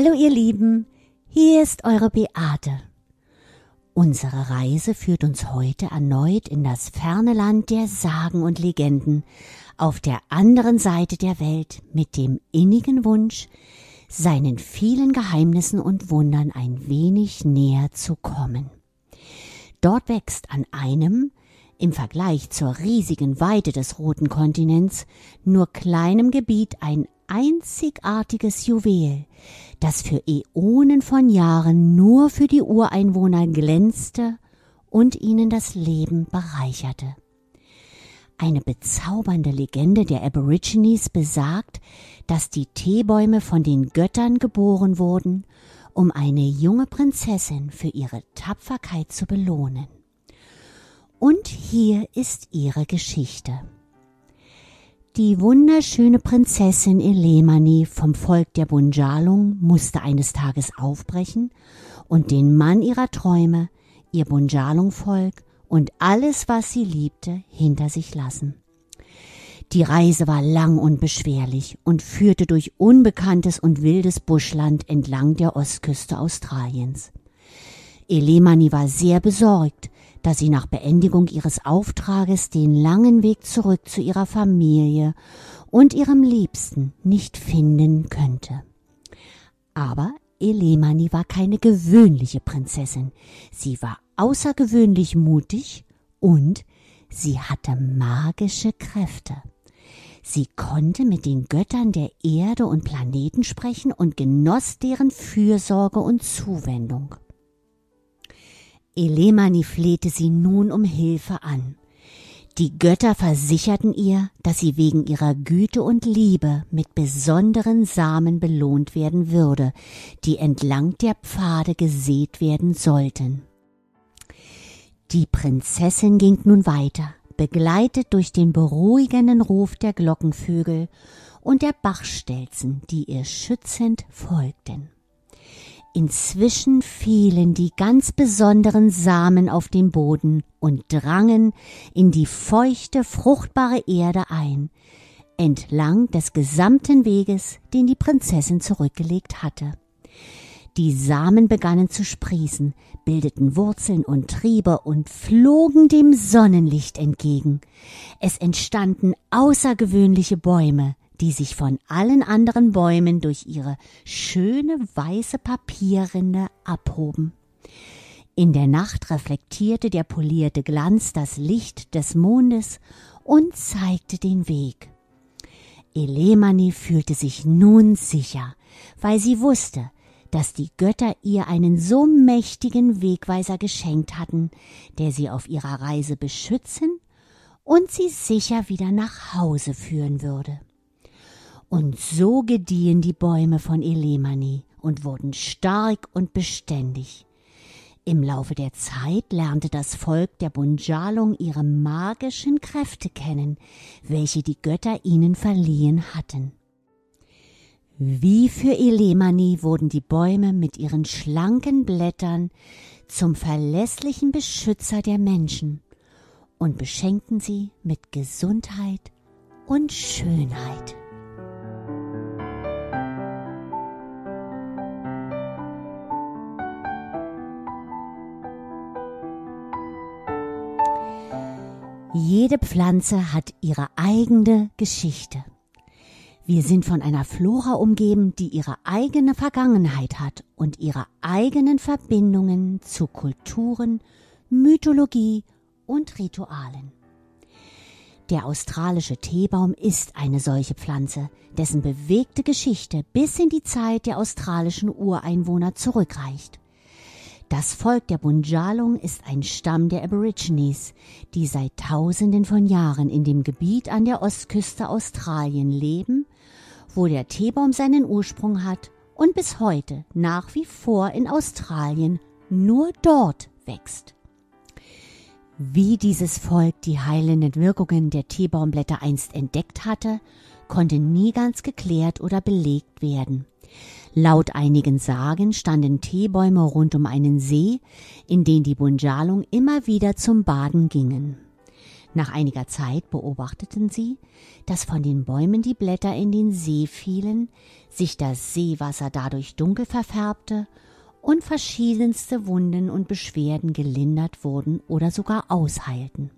Hallo ihr Lieben, hier ist eure Beate. Unsere Reise führt uns heute erneut in das ferne Land der Sagen und Legenden auf der anderen Seite der Welt mit dem innigen Wunsch, seinen vielen Geheimnissen und Wundern ein wenig näher zu kommen. Dort wächst an einem, im Vergleich zur riesigen Weite des roten Kontinents, nur kleinem Gebiet ein einzigartiges Juwel, das für Äonen von Jahren nur für die Ureinwohner glänzte und ihnen das Leben bereicherte. Eine bezaubernde Legende der Aborigines besagt, dass die Teebäume von den Göttern geboren wurden, um eine junge Prinzessin für ihre Tapferkeit zu belohnen. Und hier ist ihre Geschichte. Die wunderschöne Prinzessin Elemani vom Volk der Bunjalung musste eines Tages aufbrechen und den Mann ihrer Träume, ihr Bunjalung-Volk und alles, was sie liebte, hinter sich lassen. Die Reise war lang und beschwerlich und führte durch unbekanntes und wildes Buschland entlang der Ostküste Australiens. Elemani war sehr besorgt, da sie nach Beendigung ihres Auftrages den langen Weg zurück zu ihrer Familie und ihrem Liebsten nicht finden könnte. Aber Elemani war keine gewöhnliche Prinzessin. Sie war außergewöhnlich mutig und sie hatte magische Kräfte. Sie konnte mit den Göttern der Erde und Planeten sprechen und genoss deren Fürsorge und Zuwendung. Elemani flehte sie nun um Hilfe an. Die Götter versicherten ihr, dass sie wegen ihrer Güte und Liebe mit besonderen Samen belohnt werden würde, die entlang der Pfade gesät werden sollten. Die Prinzessin ging nun weiter, begleitet durch den beruhigenden Ruf der Glockenvögel und der Bachstelzen, die ihr schützend folgten. Inzwischen fielen die ganz besonderen Samen auf den Boden und drangen in die feuchte, fruchtbare Erde ein, entlang des gesamten Weges, den die Prinzessin zurückgelegt hatte. Die Samen begannen zu sprießen, bildeten Wurzeln und Triebe und flogen dem Sonnenlicht entgegen. Es entstanden außergewöhnliche Bäume, die sich von allen anderen Bäumen durch ihre schöne weiße Papierrinde abhoben. In der Nacht reflektierte der polierte Glanz das Licht des Mondes und zeigte den Weg. Elemani fühlte sich nun sicher, weil sie wusste, dass die Götter ihr einen so mächtigen Wegweiser geschenkt hatten, der sie auf ihrer Reise beschützen und sie sicher wieder nach Hause führen würde. Und so gediehen die Bäume von Elemani und wurden stark und beständig. Im Laufe der Zeit lernte das Volk der Bunjalung ihre magischen Kräfte kennen, welche die Götter ihnen verliehen hatten. Wie für Elemani wurden die Bäume mit ihren schlanken Blättern zum verlässlichen Beschützer der Menschen und beschenkten sie mit Gesundheit und Schönheit. Jede Pflanze hat ihre eigene Geschichte. Wir sind von einer Flora umgeben, die ihre eigene Vergangenheit hat und ihre eigenen Verbindungen zu Kulturen, Mythologie und Ritualen. Der australische Teebaum ist eine solche Pflanze, dessen bewegte Geschichte bis in die Zeit der australischen Ureinwohner zurückreicht. Das Volk der Bunjalung ist ein Stamm der Aborigines, die seit Tausenden von Jahren in dem Gebiet an der Ostküste Australien leben, wo der Teebaum seinen Ursprung hat und bis heute nach wie vor in Australien nur dort wächst. Wie dieses Volk die heilenden Wirkungen der Teebaumblätter einst entdeckt hatte, konnte nie ganz geklärt oder belegt werden. Laut einigen Sagen standen Teebäume rund um einen See, in den die Bunjalung immer wieder zum Baden gingen. Nach einiger Zeit beobachteten sie, dass von den Bäumen die Blätter in den See fielen, sich das Seewasser dadurch dunkel verfärbte und verschiedenste Wunden und Beschwerden gelindert wurden oder sogar ausheilten.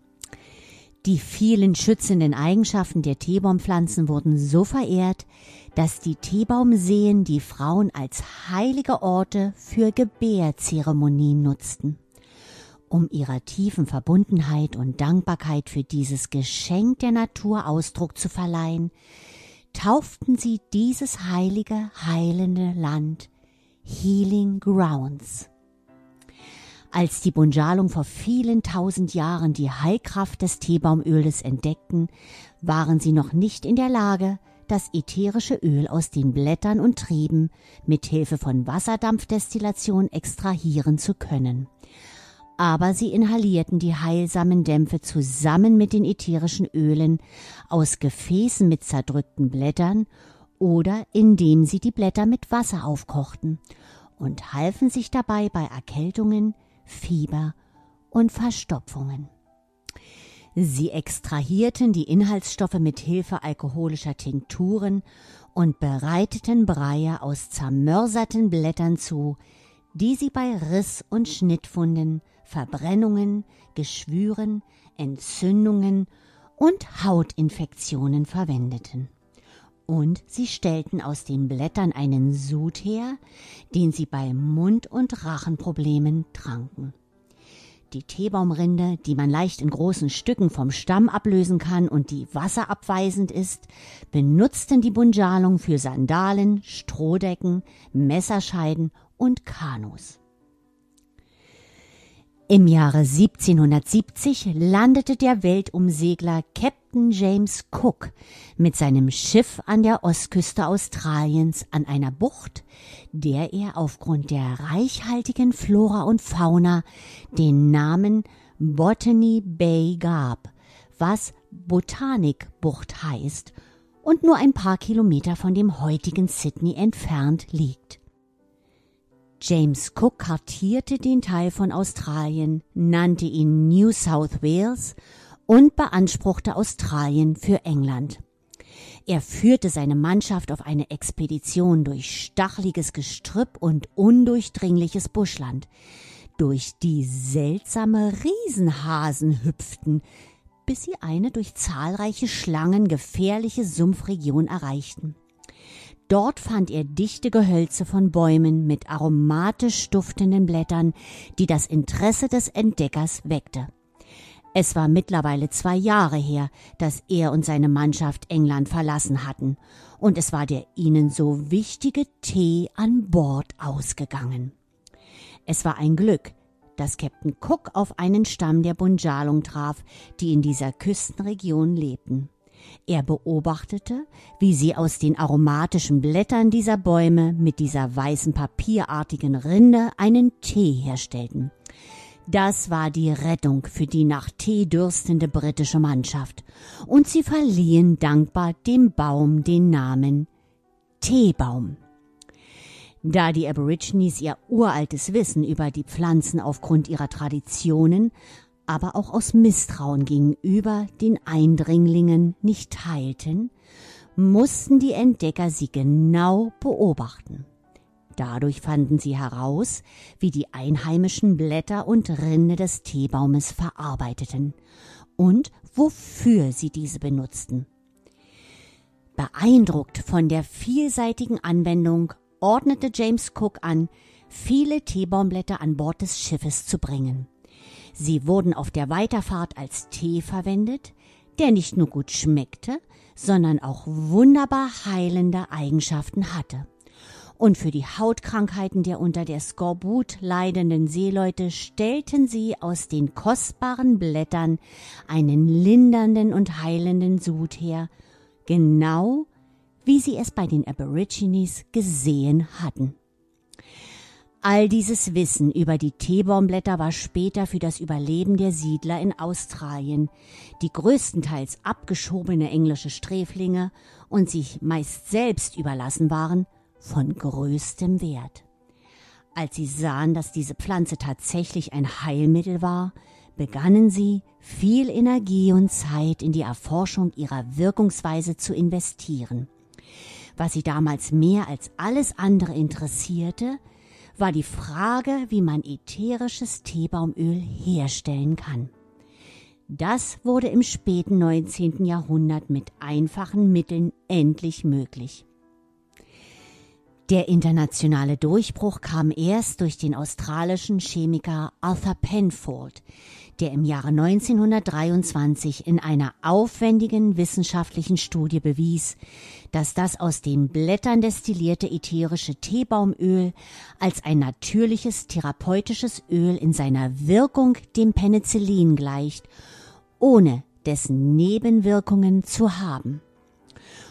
Die vielen schützenden Eigenschaften der Teebaumpflanzen wurden so verehrt, dass die Teebaumseen die Frauen als heilige Orte für Gebärzeremonien nutzten. Um ihrer tiefen Verbundenheit und Dankbarkeit für dieses Geschenk der Natur Ausdruck zu verleihen, tauften sie dieses heilige, heilende Land Healing Grounds. Als die Bunjalung vor vielen tausend Jahren die Heilkraft des Teebaumöles entdeckten, waren sie noch nicht in der Lage, das ätherische Öl aus den Blättern und Trieben mit Hilfe von Wasserdampfdestillation extrahieren zu können. Aber sie inhalierten die heilsamen Dämpfe zusammen mit den ätherischen Ölen aus Gefäßen mit zerdrückten Blättern oder indem sie die Blätter mit Wasser aufkochten und halfen sich dabei bei Erkältungen, Fieber und Verstopfungen. Sie extrahierten die Inhaltsstoffe mit Hilfe alkoholischer Tinkturen und bereiteten Breie aus zermörserten Blättern zu, die sie bei Riss- und Schnittwunden, Verbrennungen, Geschwüren, Entzündungen und Hautinfektionen verwendeten. Und sie stellten aus den Blättern einen Sud her, den sie bei Mund- und Rachenproblemen tranken. Die Teebaumrinde, die man leicht in großen Stücken vom Stamm ablösen kann und die wasserabweisend ist, benutzten die Bunjalung für Sandalen, Strohdecken, Messerscheiden und Kanus. Im Jahre 1770 landete der Weltumsegler Captain James Cook mit seinem Schiff an der Ostküste Australiens an einer Bucht, der er aufgrund der reichhaltigen Flora und Fauna den Namen Botany Bay gab, was Botanikbucht heißt und nur ein paar Kilometer von dem heutigen Sydney entfernt liegt. James Cook kartierte den Teil von Australien, nannte ihn New South Wales und beanspruchte Australien für England. Er führte seine Mannschaft auf eine Expedition durch stacheliges Gestrüpp und undurchdringliches Buschland, durch die seltsame Riesenhasen hüpften, bis sie eine durch zahlreiche Schlangen gefährliche Sumpfregion erreichten. Dort fand er dichte Gehölze von Bäumen mit aromatisch duftenden Blättern, die das Interesse des Entdeckers weckte. Es war mittlerweile zwei Jahre her, dass er und seine Mannschaft England verlassen hatten, und es war der ihnen so wichtige Tee an Bord ausgegangen. Es war ein Glück, dass Captain Cook auf einen Stamm der Bunjalung traf, die in dieser Küstenregion lebten. Er beobachtete, wie sie aus den aromatischen Blättern dieser Bäume mit dieser weißen papierartigen Rinde einen Tee herstellten. Das war die Rettung für die nach Tee dürstende britische Mannschaft, und sie verliehen dankbar dem Baum den Namen Teebaum. Da die Aborigines ihr uraltes Wissen über die Pflanzen aufgrund ihrer Traditionen aber auch aus Misstrauen gegenüber den Eindringlingen nicht teilten, mussten die Entdecker sie genau beobachten. Dadurch fanden sie heraus, wie die einheimischen Blätter und Rinde des Teebaumes verarbeiteten und wofür sie diese benutzten. Beeindruckt von der vielseitigen Anwendung ordnete James Cook an, viele Teebaumblätter an Bord des Schiffes zu bringen. Sie wurden auf der Weiterfahrt als Tee verwendet, der nicht nur gut schmeckte, sondern auch wunderbar heilende Eigenschaften hatte. Und für die Hautkrankheiten der unter der Skorbut leidenden Seeleute stellten sie aus den kostbaren Blättern einen lindernden und heilenden Sud her, genau wie sie es bei den Aborigines gesehen hatten. All dieses Wissen über die Teebaumblätter war später für das Überleben der Siedler in Australien, die größtenteils abgeschobene englische Sträflinge und sich meist selbst überlassen waren, von größtem Wert. Als sie sahen, dass diese Pflanze tatsächlich ein Heilmittel war, begannen sie, viel Energie und Zeit in die Erforschung ihrer Wirkungsweise zu investieren. Was sie damals mehr als alles andere interessierte, war die Frage, wie man ätherisches Teebaumöl herstellen kann. Das wurde im späten 19. Jahrhundert mit einfachen Mitteln endlich möglich. Der internationale Durchbruch kam erst durch den australischen Chemiker Arthur Penfold, der im Jahre 1923 in einer aufwendigen wissenschaftlichen Studie bewies, dass das aus den Blättern destillierte ätherische Teebaumöl als ein natürliches therapeutisches Öl in seiner Wirkung dem Penicillin gleicht, ohne dessen Nebenwirkungen zu haben.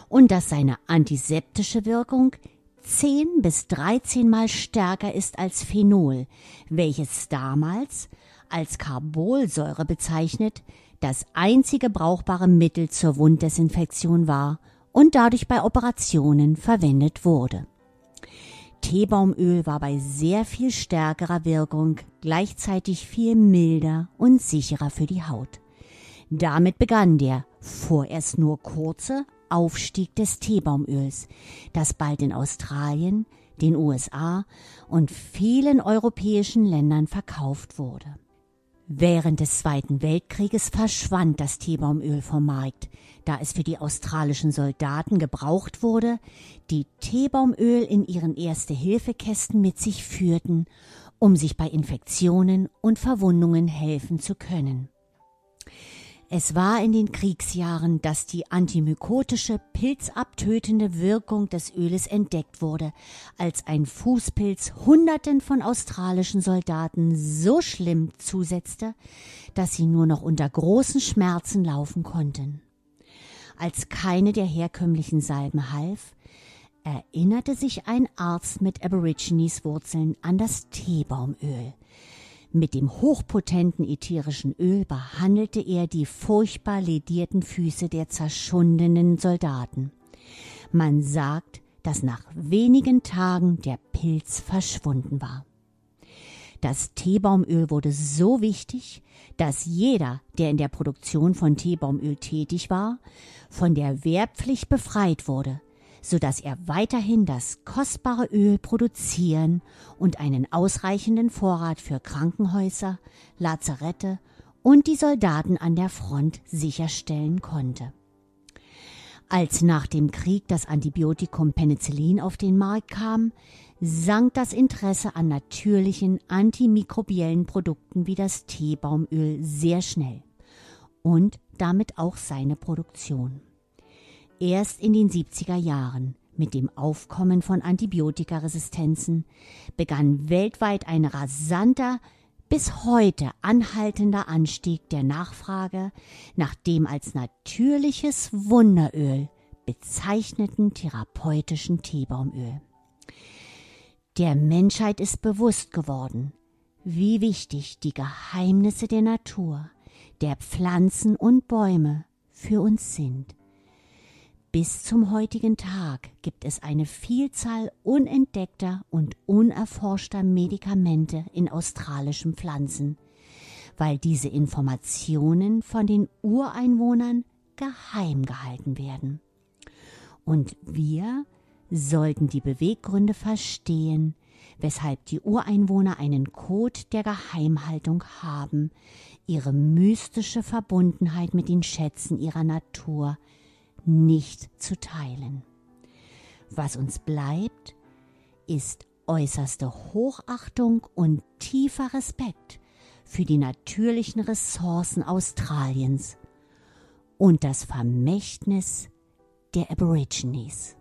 Und dass seine antiseptische Wirkung 10 bis 13 Mal stärker ist als Phenol, welches damals als Carbolsäure bezeichnet das einzige brauchbare Mittel zur Wunddesinfektion war und dadurch bei Operationen verwendet wurde. Teebaumöl war bei sehr viel stärkerer Wirkung gleichzeitig viel milder und sicherer für die Haut. Damit begann der vorerst nur kurze Aufstieg des Teebaumöls, das bald in Australien, den USA und vielen europäischen Ländern verkauft wurde. Während des Zweiten Weltkrieges verschwand das Teebaumöl vom Markt, da es für die australischen Soldaten gebraucht wurde, die Teebaumöl in ihren Erste-Hilfe-Kästen mit sich führten, um sich bei Infektionen und Verwundungen helfen zu können. Es war in den Kriegsjahren, dass die antimykotische, pilzabtötende Wirkung des Öles entdeckt wurde, als ein Fußpilz Hunderten von australischen Soldaten so schlimm zusetzte, dass sie nur noch unter großen Schmerzen laufen konnten. Als keine der herkömmlichen Salben half, erinnerte sich ein Arzt mit Aborigines Wurzeln an das Teebaumöl, mit dem hochpotenten ätherischen Öl behandelte er die furchtbar ledierten Füße der zerschundenen Soldaten. Man sagt, dass nach wenigen Tagen der Pilz verschwunden war. Das Teebaumöl wurde so wichtig, dass jeder, der in der Produktion von Teebaumöl tätig war, von der Wehrpflicht befreit wurde, so dass er weiterhin das kostbare Öl produzieren und einen ausreichenden Vorrat für Krankenhäuser, Lazarette und die Soldaten an der Front sicherstellen konnte. Als nach dem Krieg das Antibiotikum Penicillin auf den Markt kam, sank das Interesse an natürlichen antimikrobiellen Produkten wie das Teebaumöl sehr schnell und damit auch seine Produktion. Erst in den 70er Jahren, mit dem Aufkommen von Antibiotikaresistenzen, begann weltweit ein rasanter, bis heute anhaltender Anstieg der Nachfrage nach dem als natürliches Wunderöl bezeichneten therapeutischen Teebaumöl. Der Menschheit ist bewusst geworden, wie wichtig die Geheimnisse der Natur, der Pflanzen und Bäume für uns sind. Bis zum heutigen Tag gibt es eine Vielzahl unentdeckter und unerforschter Medikamente in australischen Pflanzen, weil diese Informationen von den Ureinwohnern geheim gehalten werden. Und wir sollten die Beweggründe verstehen, weshalb die Ureinwohner einen Code der Geheimhaltung haben, ihre mystische Verbundenheit mit den Schätzen ihrer Natur nicht zu teilen. Was uns bleibt, ist äußerste Hochachtung und tiefer Respekt für die natürlichen Ressourcen Australiens und das Vermächtnis der Aborigines.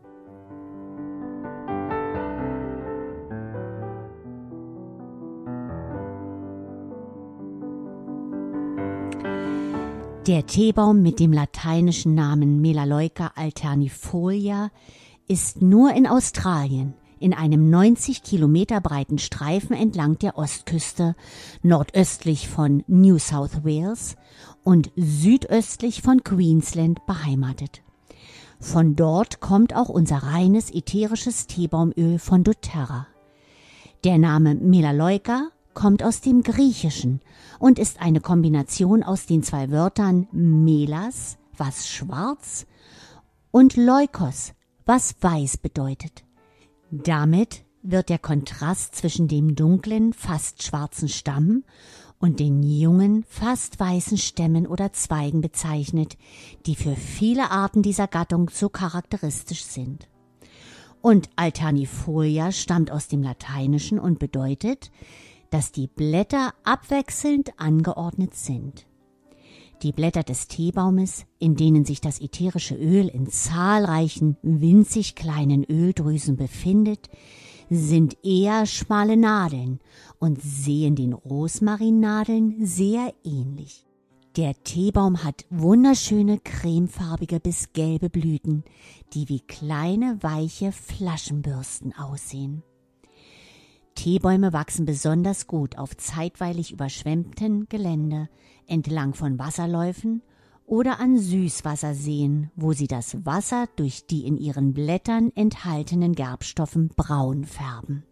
Der Teebaum mit dem lateinischen Namen Melaleuca alternifolia ist nur in Australien in einem 90 Kilometer breiten Streifen entlang der Ostküste nordöstlich von New South Wales und südöstlich von Queensland beheimatet. Von dort kommt auch unser reines ätherisches Teebaumöl von doTERRA. Der Name Melaleuca kommt aus dem Griechischen und ist eine Kombination aus den zwei Wörtern melas, was schwarz, und leukos, was weiß bedeutet. Damit wird der Kontrast zwischen dem dunklen, fast schwarzen Stamm und den jungen, fast weißen Stämmen oder Zweigen bezeichnet, die für viele Arten dieser Gattung so charakteristisch sind. Und Alternifolia stammt aus dem Lateinischen und bedeutet, dass die Blätter abwechselnd angeordnet sind. Die Blätter des Teebaumes, in denen sich das ätherische Öl in zahlreichen winzig kleinen Öldrüsen befindet, sind eher schmale Nadeln und sehen den Rosmarinnadeln sehr ähnlich. Der Teebaum hat wunderschöne cremefarbige bis gelbe Blüten, die wie kleine weiche Flaschenbürsten aussehen. Teebäume wachsen besonders gut auf zeitweilig überschwemmtem Gelände, entlang von Wasserläufen oder an Süßwasserseen, wo sie das Wasser durch die in ihren Blättern enthaltenen Gerbstoffen braun färben.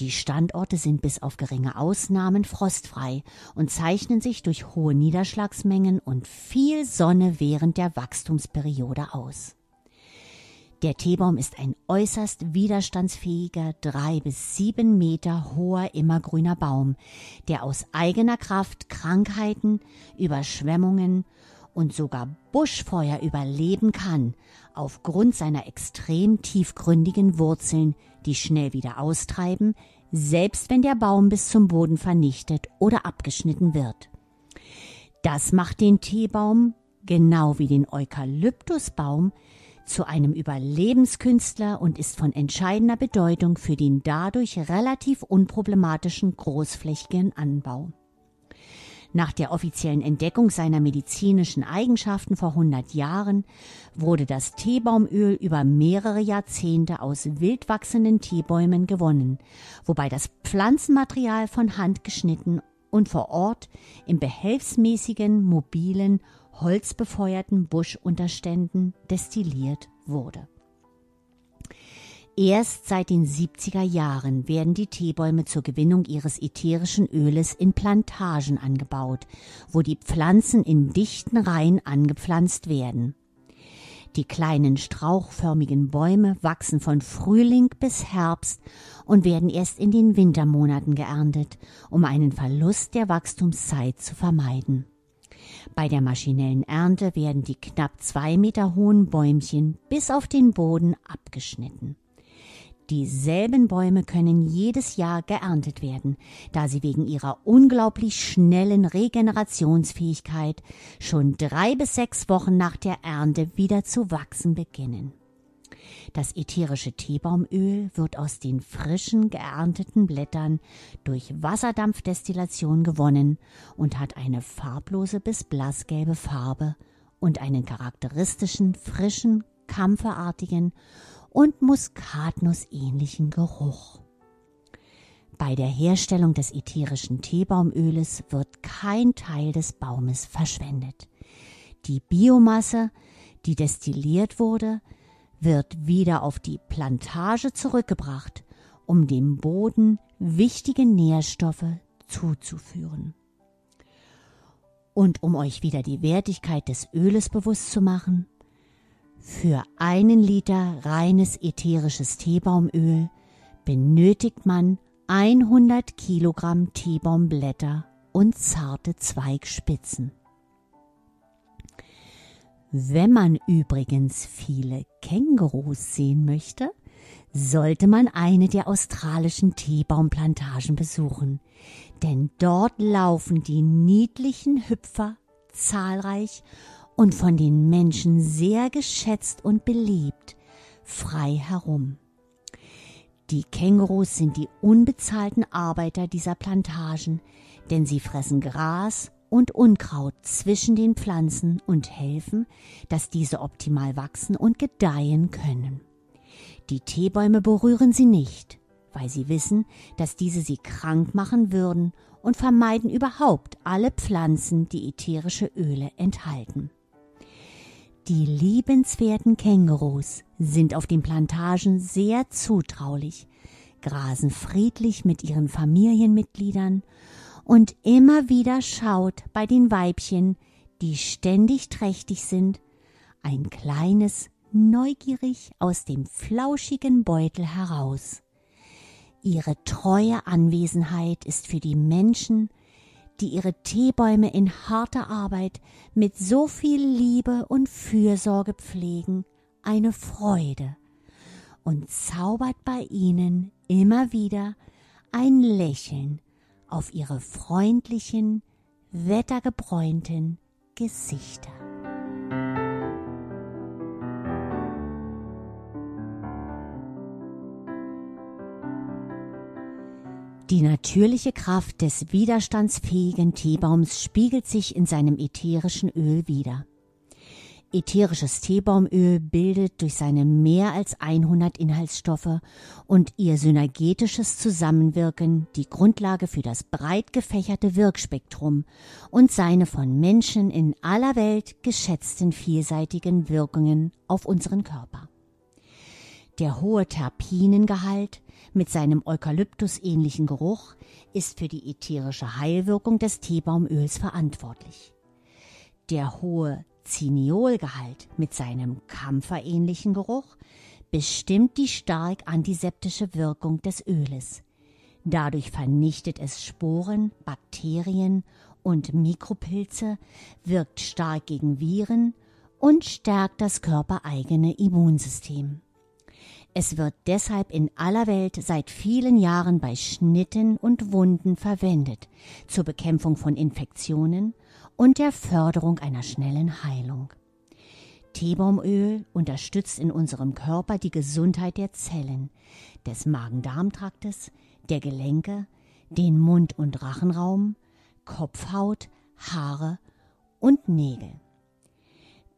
Die Standorte sind bis auf geringe Ausnahmen frostfrei und zeichnen sich durch hohe Niederschlagsmengen und viel Sonne während der Wachstumsperiode aus. Der Teebaum ist ein äußerst widerstandsfähiger, drei bis sieben Meter hoher immergrüner Baum, der aus eigener Kraft Krankheiten, Überschwemmungen und sogar Buschfeuer überleben kann, aufgrund seiner extrem tiefgründigen Wurzeln, die schnell wieder austreiben, selbst wenn der Baum bis zum Boden vernichtet oder abgeschnitten wird. Das macht den Teebaum, genau wie den Eukalyptusbaum, zu einem Überlebenskünstler und ist von entscheidender Bedeutung für den dadurch relativ unproblematischen großflächigen Anbau. Nach der offiziellen Entdeckung seiner medizinischen Eigenschaften vor 100 Jahren wurde das Teebaumöl über mehrere Jahrzehnte aus wild wachsenden Teebäumen gewonnen, wobei das Pflanzenmaterial von Hand geschnitten und vor Ort im behelfsmäßigen, mobilen, holzbefeuerten Buschunterständen destilliert wurde. Erst seit den 70er Jahren werden die Teebäume zur Gewinnung ihres ätherischen Öles in Plantagen angebaut, wo die Pflanzen in dichten Reihen angepflanzt werden. Die kleinen strauchförmigen Bäume wachsen von Frühling bis Herbst und werden erst in den Wintermonaten geerntet, um einen Verlust der Wachstumszeit zu vermeiden. Bei der maschinellen Ernte werden die knapp zwei Meter hohen Bäumchen bis auf den Boden abgeschnitten. Dieselben Bäume können jedes Jahr geerntet werden, da sie wegen ihrer unglaublich schnellen Regenerationsfähigkeit schon drei bis sechs Wochen nach der Ernte wieder zu wachsen beginnen. Das ätherische Teebaumöl wird aus den frischen geernteten Blättern durch Wasserdampfdestillation gewonnen und hat eine farblose bis blassgelbe Farbe und einen charakteristischen, frischen, kampferartigen und muskatnussähnlichen Geruch. Bei der Herstellung des ätherischen Teebaumöles wird kein Teil des Baumes verschwendet. Die Biomasse, die destilliert wurde, wird wieder auf die Plantage zurückgebracht, um dem Boden wichtige Nährstoffe zuzuführen. Und um euch wieder die Wertigkeit des Öles bewusst zu machen, für einen Liter reines ätherisches Teebaumöl benötigt man 100 Kilogramm Teebaumblätter und zarte Zweigspitzen. Wenn man übrigens viele Kängurus sehen möchte, sollte man eine der australischen Teebaumplantagen besuchen, denn dort laufen die niedlichen Hüpfer zahlreich und von den Menschen sehr geschätzt und beliebt, frei herum. Die Kängurus sind die unbezahlten Arbeiter dieser Plantagen, denn sie fressen Gras und Unkraut zwischen den Pflanzen und helfen, dass diese optimal wachsen und gedeihen können. Die Teebäume berühren sie nicht, weil sie wissen, dass diese sie krank machen würden und vermeiden überhaupt alle Pflanzen, die ätherische Öle enthalten. Die liebenswerten Kängurus sind auf den Plantagen sehr zutraulich, grasen friedlich mit ihren Familienmitgliedern und immer wieder schaut bei den Weibchen, die ständig trächtig sind, ein kleines neugierig aus dem flauschigen Beutel heraus. Ihre treue Anwesenheit ist für die Menschen, die ihre Teebäume in harter Arbeit mit so viel Liebe und Fürsorge pflegen, eine Freude und zaubert bei ihnen immer wieder ein Lächeln auf ihre freundlichen, wettergebräunten Gesichter. Die natürliche Kraft des widerstandsfähigen Teebaums spiegelt sich in seinem ätherischen Öl wider. Ätherisches Teebaumöl bildet durch seine mehr als 100 Inhaltsstoffe und ihr synergetisches Zusammenwirken die Grundlage für das breit gefächerte Wirkspektrum und seine von Menschen in aller Welt geschätzten vielseitigen Wirkungen auf unseren Körper. Der hohe Terpinengehalt mit seinem Eukalyptus-ähnlichen Geruch ist für die ätherische Heilwirkung des Teebaumöls verantwortlich. Der hohe Ziniolgehalt mit seinem kampferähnlichen Geruch bestimmt die stark antiseptische Wirkung des Öles. Dadurch vernichtet es Sporen, Bakterien und Mikropilze, wirkt stark gegen Viren und stärkt das körpereigene Immunsystem. Es wird deshalb in aller Welt seit vielen Jahren bei Schnitten und Wunden verwendet, zur Bekämpfung von Infektionen und der Förderung einer schnellen Heilung. Teebaumöl unterstützt in unserem Körper die Gesundheit der Zellen, des Magen-Darm-Traktes, der Gelenke, den Mund- und Rachenraum, Kopfhaut, Haare und Nägel.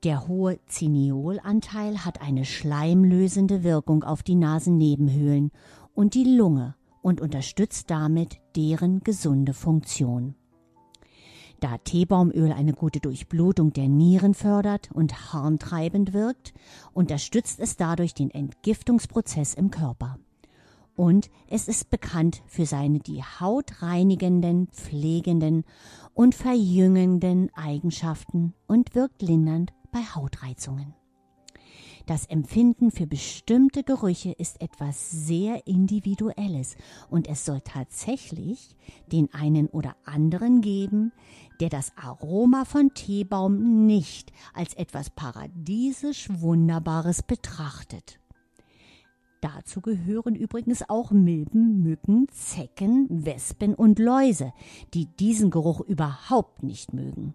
Der hohe Ziniolanteil hat eine schleimlösende Wirkung auf die Nasennebenhöhlen und die Lunge und unterstützt damit deren gesunde Funktion. Da Teebaumöl eine gute Durchblutung der Nieren fördert und harntreibend wirkt, unterstützt es dadurch den Entgiftungsprozess im Körper. Und es ist bekannt für seine die Haut reinigenden, pflegenden und verjüngenden Eigenschaften und wirkt lindernd bei Hautreizungen. Das Empfinden für bestimmte Gerüche ist etwas sehr Individuelles und es soll tatsächlich den einen oder anderen geben, der das Aroma von Teebaum nicht als etwas paradiesisch Wunderbares betrachtet. Dazu gehören übrigens auch Milben, Mücken, Zecken, Wespen und Läuse, die diesen Geruch überhaupt nicht mögen.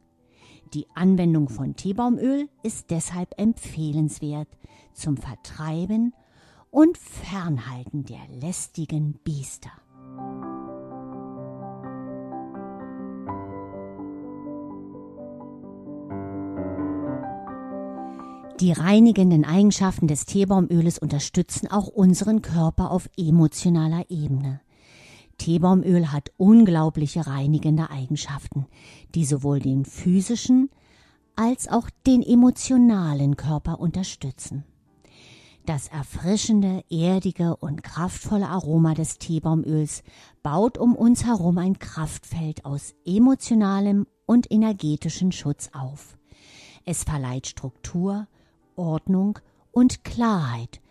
Die Anwendung von Teebaumöl ist deshalb empfehlenswert zum Vertreiben und Fernhalten der lästigen Biester. Die reinigenden Eigenschaften des Teebaumöles unterstützen auch unseren Körper auf emotionaler Ebene. Teebaumöl hat unglaubliche reinigende Eigenschaften, die sowohl den physischen als auch den emotionalen Körper unterstützen. Das erfrischende, erdige und kraftvolle Aroma des Teebaumöls baut um uns herum ein Kraftfeld aus emotionalem und energetischen Schutz auf. Es verleiht Struktur, Ordnung und Klarheit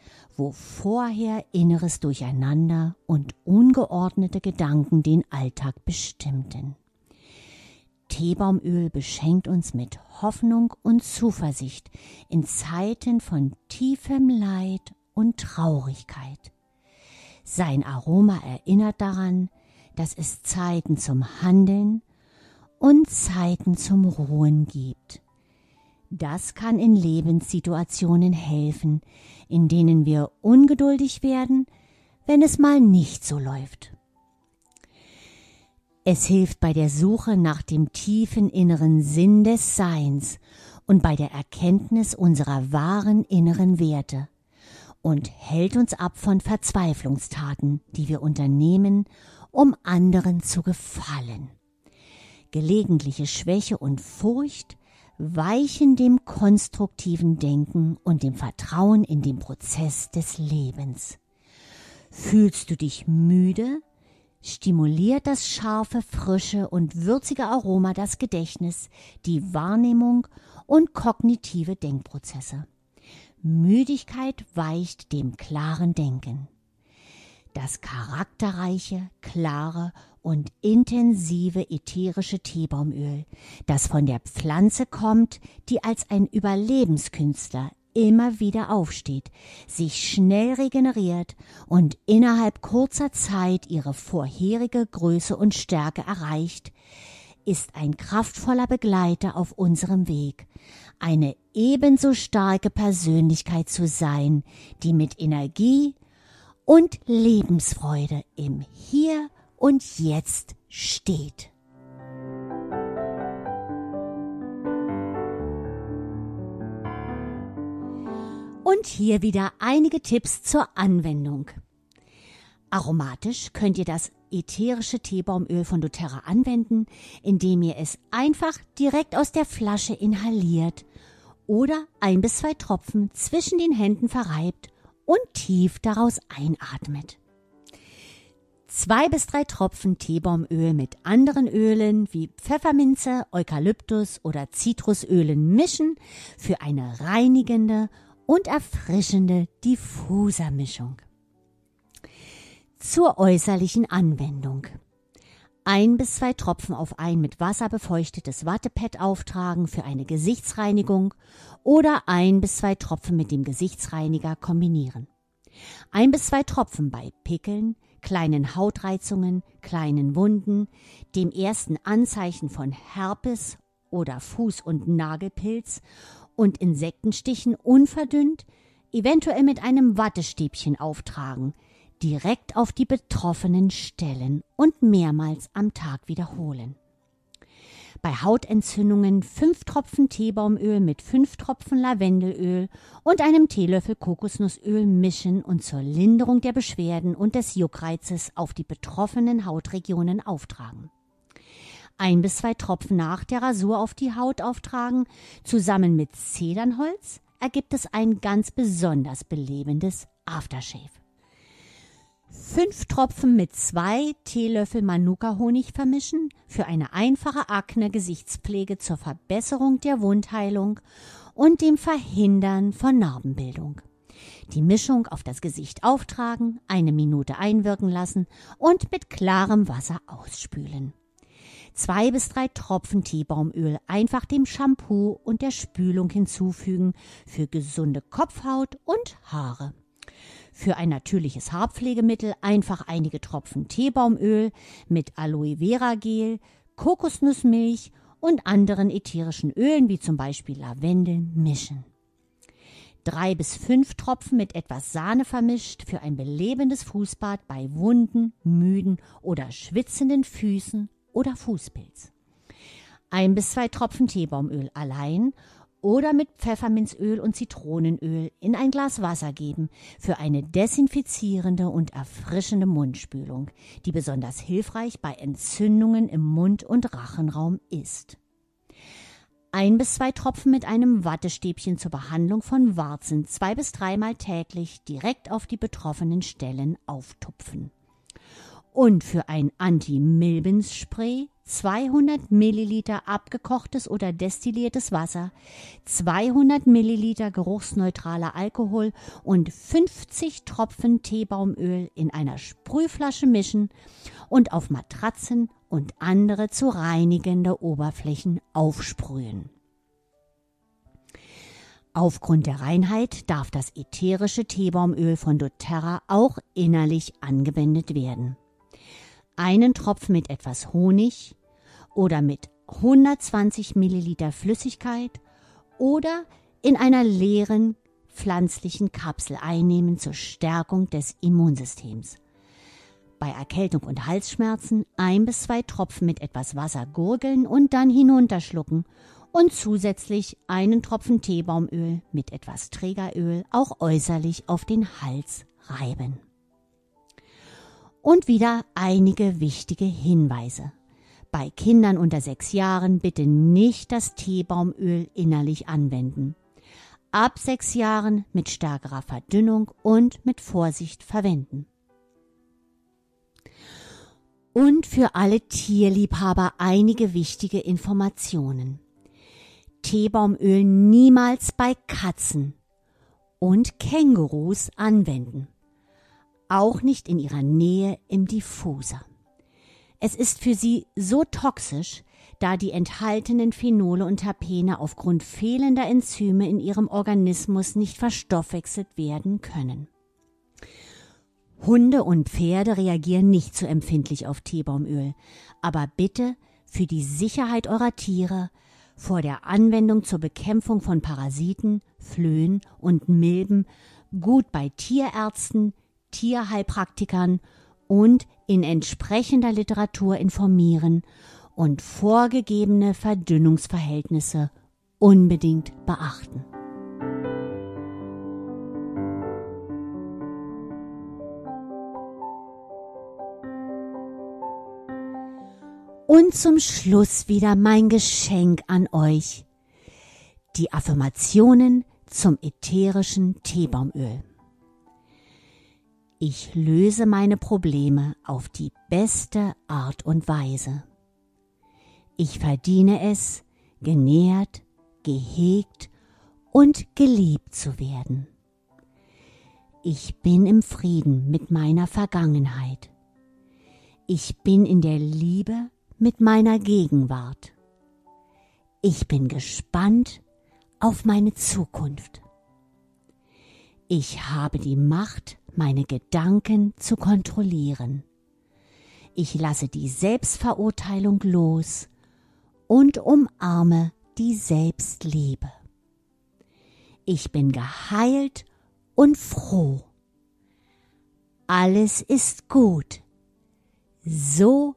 wo vorher inneres Durcheinander und ungeordnete Gedanken den Alltag bestimmten. Teebaumöl beschenkt uns mit Hoffnung und Zuversicht in Zeiten von tiefem Leid und Traurigkeit. Sein Aroma erinnert daran, dass es Zeiten zum Handeln und Zeiten zum Ruhen gibt. Das kann in Lebenssituationen helfen, in denen wir ungeduldig werden, wenn es mal nicht so läuft. Es hilft bei der Suche nach dem tiefen inneren Sinn des Seins und bei der Erkenntnis unserer wahren inneren Werte und hält uns ab von Verzweiflungstaten, die wir unternehmen, um anderen zu gefallen. Gelegentliche Schwäche und Furcht weichen dem konstruktiven Denken und dem Vertrauen in den Prozess des Lebens. Fühlst du dich müde? Stimuliert das scharfe, frische und würzige Aroma das Gedächtnis, die Wahrnehmung und kognitive Denkprozesse. Müdigkeit weicht dem klaren Denken. Das charakterreiche, klare und intensive ätherische Teebaumöl, das von der Pflanze kommt, die als ein Überlebenskünstler immer wieder aufsteht, sich schnell regeneriert und innerhalb kurzer Zeit ihre vorherige Größe und Stärke erreicht, ist ein kraftvoller Begleiter auf unserem Weg, eine ebenso starke Persönlichkeit zu sein, die mit Energie und Lebensfreude im Hier und Jetzt steht. Und hier wieder einige Tipps zur Anwendung. Aromatisch könnt ihr das ätherische Teebaumöl von doTERRA anwenden, indem ihr es einfach direkt aus der Flasche inhaliert oder ein bis zwei Tropfen zwischen den Händen verreibt und tief daraus einatmet. Zwei bis drei Tropfen Teebaumöl mit anderen Ölen wie Pfefferminze, Eukalyptus oder Zitrusölen mischen für eine reinigende und erfrischende Diffusermischung. Zur äußerlichen Anwendung. Ein bis zwei Tropfen auf ein mit Wasser befeuchtetes Wattepad auftragen für eine Gesichtsreinigung oder ein bis zwei Tropfen mit dem Gesichtsreiniger kombinieren. Ein bis zwei Tropfen bei Pickeln, kleinen Hautreizungen, kleinen Wunden, dem ersten Anzeichen von Herpes oder Fuß- und Nagelpilz und Insektenstichen unverdünnt, eventuell mit einem Wattestäbchen auftragen, direkt auf die betroffenen Stellen und mehrmals am Tag wiederholen. Bei Hautentzündungen fünf Tropfen Teebaumöl mit fünf Tropfen Lavendelöl und einem Teelöffel Kokosnussöl mischen und zur Linderung der Beschwerden und des Juckreizes auf die betroffenen Hautregionen auftragen ein bis zwei Tropfen nach der Rasur auf die Haut auftragen, zusammen mit Zedernholz ergibt es ein ganz besonders belebendes Aftershave. Fünf Tropfen mit zwei Teelöffel Manuka-Honig vermischen für eine einfache Akne-Gesichtspflege zur Verbesserung der Wundheilung und dem Verhindern von Narbenbildung. Die Mischung auf das Gesicht auftragen, eine Minute einwirken lassen und mit klarem Wasser ausspülen zwei bis drei Tropfen Teebaumöl einfach dem Shampoo und der Spülung hinzufügen für gesunde Kopfhaut und Haare. Für ein natürliches Haarpflegemittel einfach einige Tropfen Teebaumöl mit Aloe Vera Gel, Kokosnussmilch und anderen ätherischen Ölen wie zum Beispiel Lavendel mischen. Drei bis fünf Tropfen mit etwas Sahne vermischt für ein belebendes Fußbad bei wunden, müden oder schwitzenden Füßen oder Fußpilz. Ein bis zwei Tropfen Teebaumöl allein oder mit Pfefferminzöl und Zitronenöl in ein Glas Wasser geben für eine desinfizierende und erfrischende Mundspülung, die besonders hilfreich bei Entzündungen im Mund- und Rachenraum ist. Ein bis zwei Tropfen mit einem Wattestäbchen zur Behandlung von Warzen zwei bis dreimal täglich direkt auf die betroffenen Stellen auftupfen und für ein Anti-Milbenspray 200 Milliliter abgekochtes oder destilliertes Wasser, 200 Milliliter geruchsneutraler Alkohol und 50 Tropfen Teebaumöl in einer Sprühflasche mischen und auf Matratzen und andere zu reinigende Oberflächen aufsprühen. Aufgrund der Reinheit darf das ätherische Teebaumöl von doTERRA auch innerlich angewendet werden einen Tropfen mit etwas Honig oder mit 120 Milliliter Flüssigkeit oder in einer leeren pflanzlichen Kapsel einnehmen zur Stärkung des Immunsystems. Bei Erkältung und Halsschmerzen ein bis zwei Tropfen mit etwas Wasser gurgeln und dann hinunterschlucken und zusätzlich einen Tropfen Teebaumöl mit etwas Trägeröl auch äußerlich auf den Hals reiben. Und wieder einige wichtige Hinweise. Bei Kindern unter sechs Jahren bitte nicht das Teebaumöl innerlich anwenden. Ab sechs Jahren mit stärkerer Verdünnung und mit Vorsicht verwenden. Und für alle Tierliebhaber einige wichtige Informationen. Teebaumöl niemals bei Katzen und Kängurus anwenden. Auch nicht in ihrer Nähe im Diffuser. Es ist für sie so toxisch, da die enthaltenen Phenole und Terpene aufgrund fehlender Enzyme in ihrem Organismus nicht verstoffwechselt werden können. Hunde und Pferde reagieren nicht so empfindlich auf Teebaumöl, aber bitte für die Sicherheit eurer Tiere vor der Anwendung zur Bekämpfung von Parasiten, Flöhen und Milben gut bei Tierärzten, Tierheilpraktikern und in entsprechender Literatur informieren und vorgegebene Verdünnungsverhältnisse unbedingt beachten. Und zum Schluss wieder mein Geschenk an euch. Die Affirmationen zum ätherischen Teebaumöl. Ich löse meine Probleme auf die beste Art und Weise. Ich verdiene es, genährt, gehegt und geliebt zu werden. Ich bin im Frieden mit meiner Vergangenheit. Ich bin in der Liebe mit meiner Gegenwart. Ich bin gespannt auf meine Zukunft. Ich habe die Macht, meine Gedanken zu kontrollieren. Ich lasse die Selbstverurteilung los und umarme die Selbstliebe. Ich bin geheilt und froh. Alles ist gut. So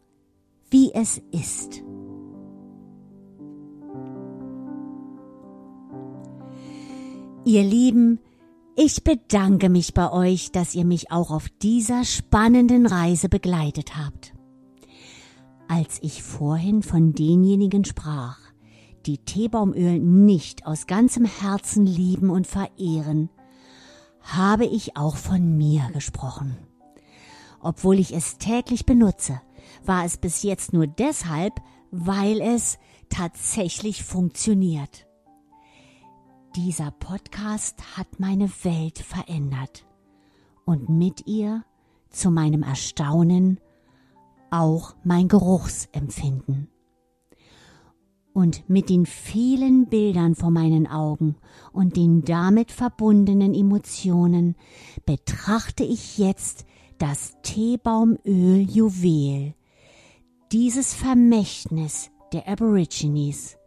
wie es ist. Ihr Lieben, ich bedanke mich bei euch, dass ihr mich auch auf dieser spannenden Reise begleitet habt. Als ich vorhin von denjenigen sprach, die Teebaumöl nicht aus ganzem Herzen lieben und verehren, habe ich auch von mir gesprochen. Obwohl ich es täglich benutze, war es bis jetzt nur deshalb, weil es tatsächlich funktioniert. Dieser Podcast hat meine Welt verändert und mit ihr, zu meinem Erstaunen, auch mein Geruchsempfinden. Und mit den vielen Bildern vor meinen Augen und den damit verbundenen Emotionen betrachte ich jetzt das Teebaumöl-Juwel, dieses Vermächtnis der Aborigines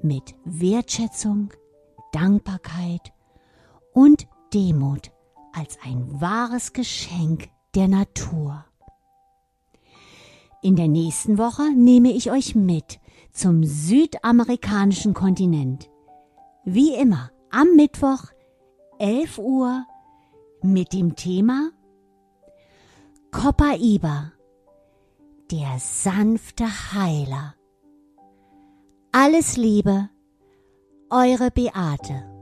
mit Wertschätzung, Dankbarkeit und Demut als ein wahres Geschenk der Natur. In der nächsten Woche nehme ich euch mit zum südamerikanischen Kontinent. Wie immer am Mittwoch 11 Uhr mit dem Thema Copaiba der sanfte Heiler. Alles Liebe, eure Beate.